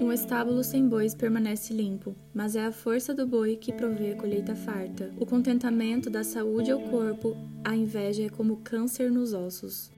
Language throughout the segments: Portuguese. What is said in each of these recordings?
Um estábulo sem bois permanece limpo, mas é a força do boi que provê a colheita farta. O contentamento dá saúde ao corpo, a inveja é como câncer nos ossos.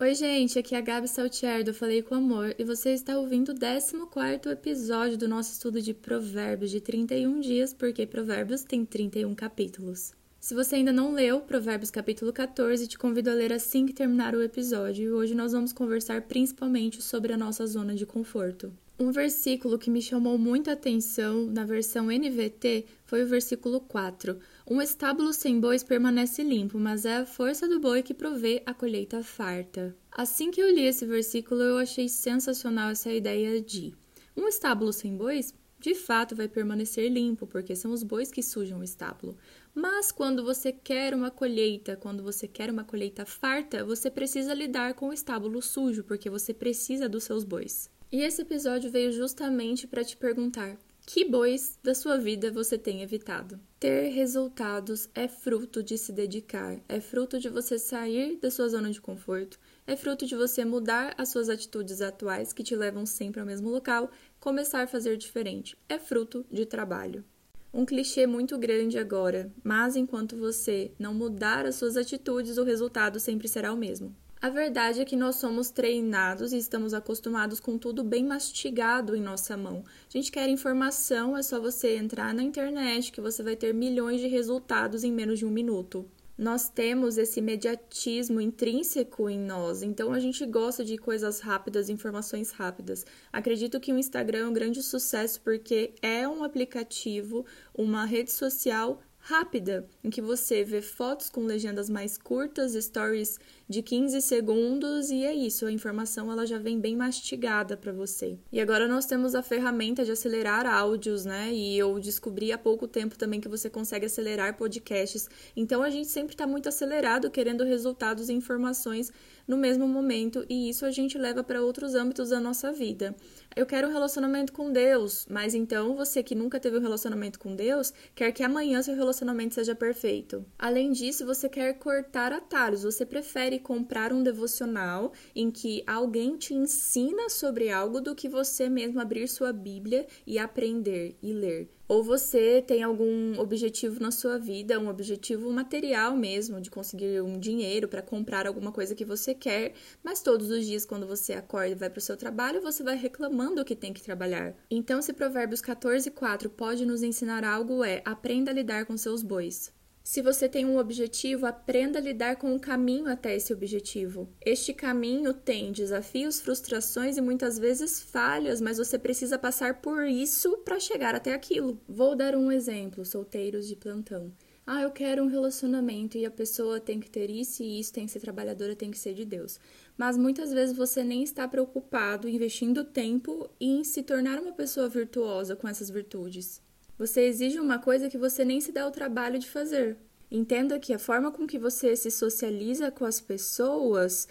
Oi, gente, aqui é a Gabi Saltier do Falei com Amor e você está ouvindo o 14 episódio do nosso estudo de Provérbios de 31 dias, porque Provérbios tem 31 capítulos. Se você ainda não leu Provérbios capítulo 14, te convido a ler assim que terminar o episódio. E hoje nós vamos conversar principalmente sobre a nossa zona de conforto. Um versículo que me chamou muita atenção na versão NVT foi o versículo 4. Um estábulo sem bois permanece limpo, mas é a força do boi que provê a colheita farta. Assim que eu li esse versículo, eu achei sensacional essa ideia de um estábulo sem bois de fato vai permanecer limpo, porque são os bois que sujam o estábulo. Mas quando você quer uma colheita, quando você quer uma colheita farta, você precisa lidar com o estábulo sujo, porque você precisa dos seus bois. E esse episódio veio justamente para te perguntar: que bois da sua vida você tem evitado? Ter resultados é fruto de se dedicar, é fruto de você sair da sua zona de conforto, é fruto de você mudar as suas atitudes atuais que te levam sempre ao mesmo local começar a fazer diferente. É fruto de trabalho. Um clichê muito grande agora, mas enquanto você não mudar as suas atitudes, o resultado sempre será o mesmo. A verdade é que nós somos treinados e estamos acostumados com tudo bem mastigado em nossa mão. A gente quer informação, é só você entrar na internet que você vai ter milhões de resultados em menos de um minuto nós temos esse imediatismo intrínseco em nós, então a gente gosta de coisas rápidas, informações rápidas. Acredito que o Instagram é um grande sucesso porque é um aplicativo, uma rede social rápida, em que você vê fotos com legendas mais curtas, stories de 15 segundos e é isso, a informação ela já vem bem mastigada para você. E agora nós temos a ferramenta de acelerar áudios, né? E eu descobri há pouco tempo também que você consegue acelerar podcasts. Então a gente sempre está muito acelerado querendo resultados e informações no mesmo momento e isso a gente leva para outros âmbitos da nossa vida. Eu quero um relacionamento com Deus, mas então você que nunca teve um relacionamento com Deus, quer que amanhã seu relacionamento seja perfeito. Além disso, você quer cortar atalhos, você prefere comprar um devocional em que alguém te ensina sobre algo do que você mesmo abrir sua Bíblia e aprender e ler. Ou você tem algum objetivo na sua vida, um objetivo material mesmo, de conseguir um dinheiro para comprar alguma coisa que você quer, mas todos os dias, quando você acorda e vai para o seu trabalho, você vai reclamando que tem que trabalhar. Então, se Provérbios 14, 4 pode nos ensinar algo, é aprenda a lidar com seus bois. Se você tem um objetivo, aprenda a lidar com o caminho até esse objetivo. Este caminho tem desafios, frustrações e muitas vezes falhas, mas você precisa passar por isso para chegar até aquilo. Vou dar um exemplo: solteiros de plantão. Ah, eu quero um relacionamento e a pessoa tem que ter isso e isso, tem que ser trabalhadora, tem que ser de Deus. Mas muitas vezes você nem está preocupado investindo tempo em se tornar uma pessoa virtuosa com essas virtudes. Você exige uma coisa que você nem se dá o trabalho de fazer. Entenda que a forma com que você se socializa com as pessoas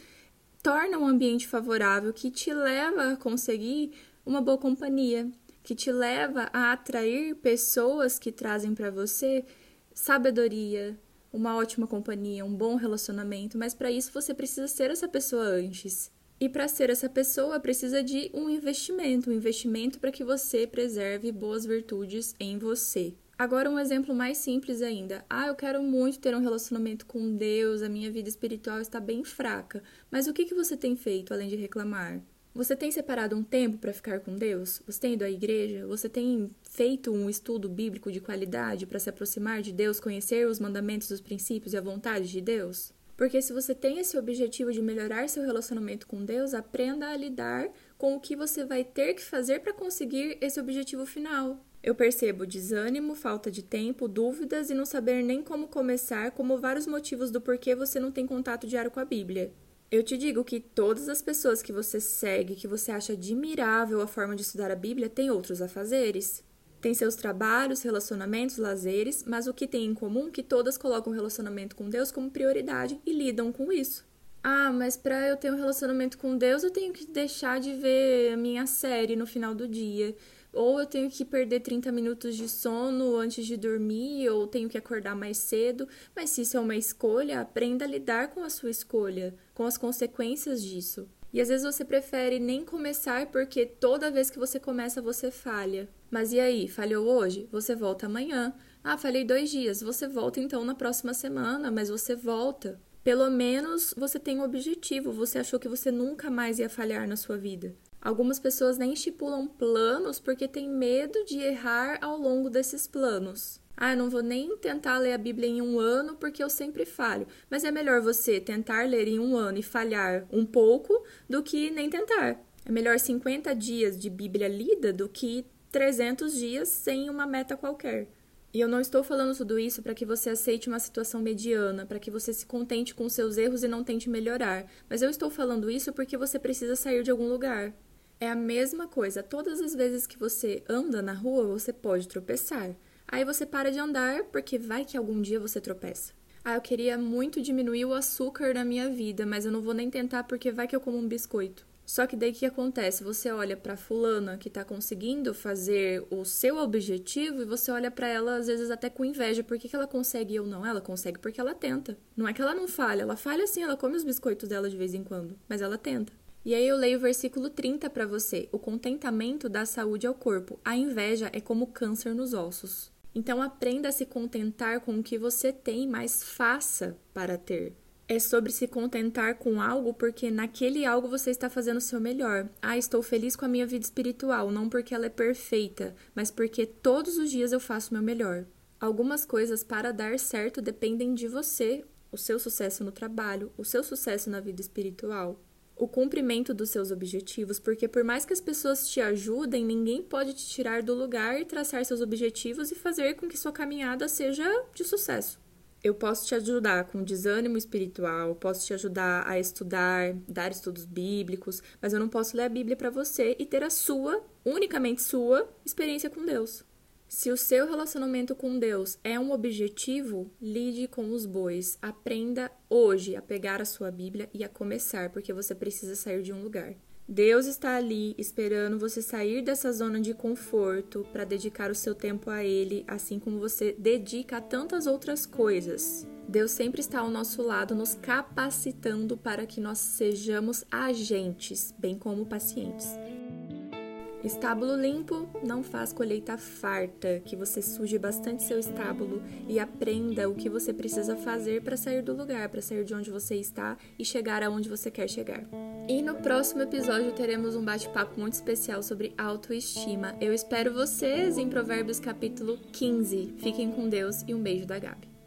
torna um ambiente favorável que te leva a conseguir uma boa companhia, que te leva a atrair pessoas que trazem para você sabedoria, uma ótima companhia, um bom relacionamento, mas para isso você precisa ser essa pessoa antes. E para ser essa pessoa, precisa de um investimento, um investimento para que você preserve boas virtudes em você. Agora, um exemplo mais simples ainda. Ah, eu quero muito ter um relacionamento com Deus, a minha vida espiritual está bem fraca. Mas o que, que você tem feito além de reclamar? Você tem separado um tempo para ficar com Deus? Você tem ido à igreja? Você tem feito um estudo bíblico de qualidade para se aproximar de Deus, conhecer os mandamentos, os princípios e a vontade de Deus? Porque se você tem esse objetivo de melhorar seu relacionamento com Deus, aprenda a lidar com o que você vai ter que fazer para conseguir esse objetivo final. Eu percebo desânimo, falta de tempo, dúvidas e não saber nem como começar, como vários motivos do porquê você não tem contato diário com a Bíblia. Eu te digo que todas as pessoas que você segue, que você acha admirável a forma de estudar a Bíblia, têm outros afazeres. Tem seus trabalhos, relacionamentos, lazeres, mas o que tem em comum é que todas colocam o relacionamento com Deus como prioridade e lidam com isso. Ah, mas para eu ter um relacionamento com Deus, eu tenho que deixar de ver a minha série no final do dia. Ou eu tenho que perder 30 minutos de sono antes de dormir, ou tenho que acordar mais cedo. Mas se isso é uma escolha, aprenda a lidar com a sua escolha, com as consequências disso. E às vezes você prefere nem começar porque toda vez que você começa você falha. Mas e aí, falhou hoje? Você volta amanhã. Ah, falhei dois dias. Você volta então na próxima semana, mas você volta. Pelo menos você tem um objetivo. Você achou que você nunca mais ia falhar na sua vida. Algumas pessoas nem estipulam planos porque têm medo de errar ao longo desses planos. Ah, eu não vou nem tentar ler a Bíblia em um ano porque eu sempre falho. Mas é melhor você tentar ler em um ano e falhar um pouco do que nem tentar. É melhor 50 dias de Bíblia lida do que 300 dias sem uma meta qualquer. E eu não estou falando tudo isso para que você aceite uma situação mediana, para que você se contente com seus erros e não tente melhorar. Mas eu estou falando isso porque você precisa sair de algum lugar. É a mesma coisa. Todas as vezes que você anda na rua, você pode tropeçar. Aí você para de andar porque vai que algum dia você tropeça. Ah, eu queria muito diminuir o açúcar na minha vida, mas eu não vou nem tentar porque vai que eu como um biscoito. Só que daí o que acontece? Você olha para fulana que tá conseguindo fazer o seu objetivo e você olha para ela às vezes até com inveja. Por que, que ela consegue e eu não? Ela consegue porque ela tenta. Não é que ela não falha, ela falha sim, ela come os biscoitos dela de vez em quando, mas ela tenta. E aí eu leio o versículo 30 para você. O contentamento dá saúde ao corpo. A inveja é como câncer nos ossos. Então aprenda a se contentar com o que você tem, mas faça para ter. É sobre se contentar com algo porque naquele algo você está fazendo o seu melhor. Ah, estou feliz com a minha vida espiritual, não porque ela é perfeita, mas porque todos os dias eu faço o meu melhor. Algumas coisas para dar certo dependem de você, o seu sucesso no trabalho, o seu sucesso na vida espiritual o cumprimento dos seus objetivos, porque por mais que as pessoas te ajudem, ninguém pode te tirar do lugar e traçar seus objetivos e fazer com que sua caminhada seja de sucesso. Eu posso te ajudar com desânimo espiritual, posso te ajudar a estudar, dar estudos bíblicos, mas eu não posso ler a Bíblia para você e ter a sua, unicamente sua, experiência com Deus. Se o seu relacionamento com Deus é um objetivo, lide com os bois. Aprenda hoje a pegar a sua Bíblia e a começar, porque você precisa sair de um lugar. Deus está ali esperando você sair dessa zona de conforto para dedicar o seu tempo a Ele, assim como você dedica a tantas outras coisas. Deus sempre está ao nosso lado, nos capacitando para que nós sejamos agentes, bem como pacientes. Estábulo limpo não faz colheita farta, que você suje bastante seu estábulo e aprenda o que você precisa fazer para sair do lugar, para sair de onde você está e chegar aonde você quer chegar. E no próximo episódio teremos um bate-papo muito especial sobre autoestima. Eu espero vocês em Provérbios capítulo 15. Fiquem com Deus e um beijo da Gabi.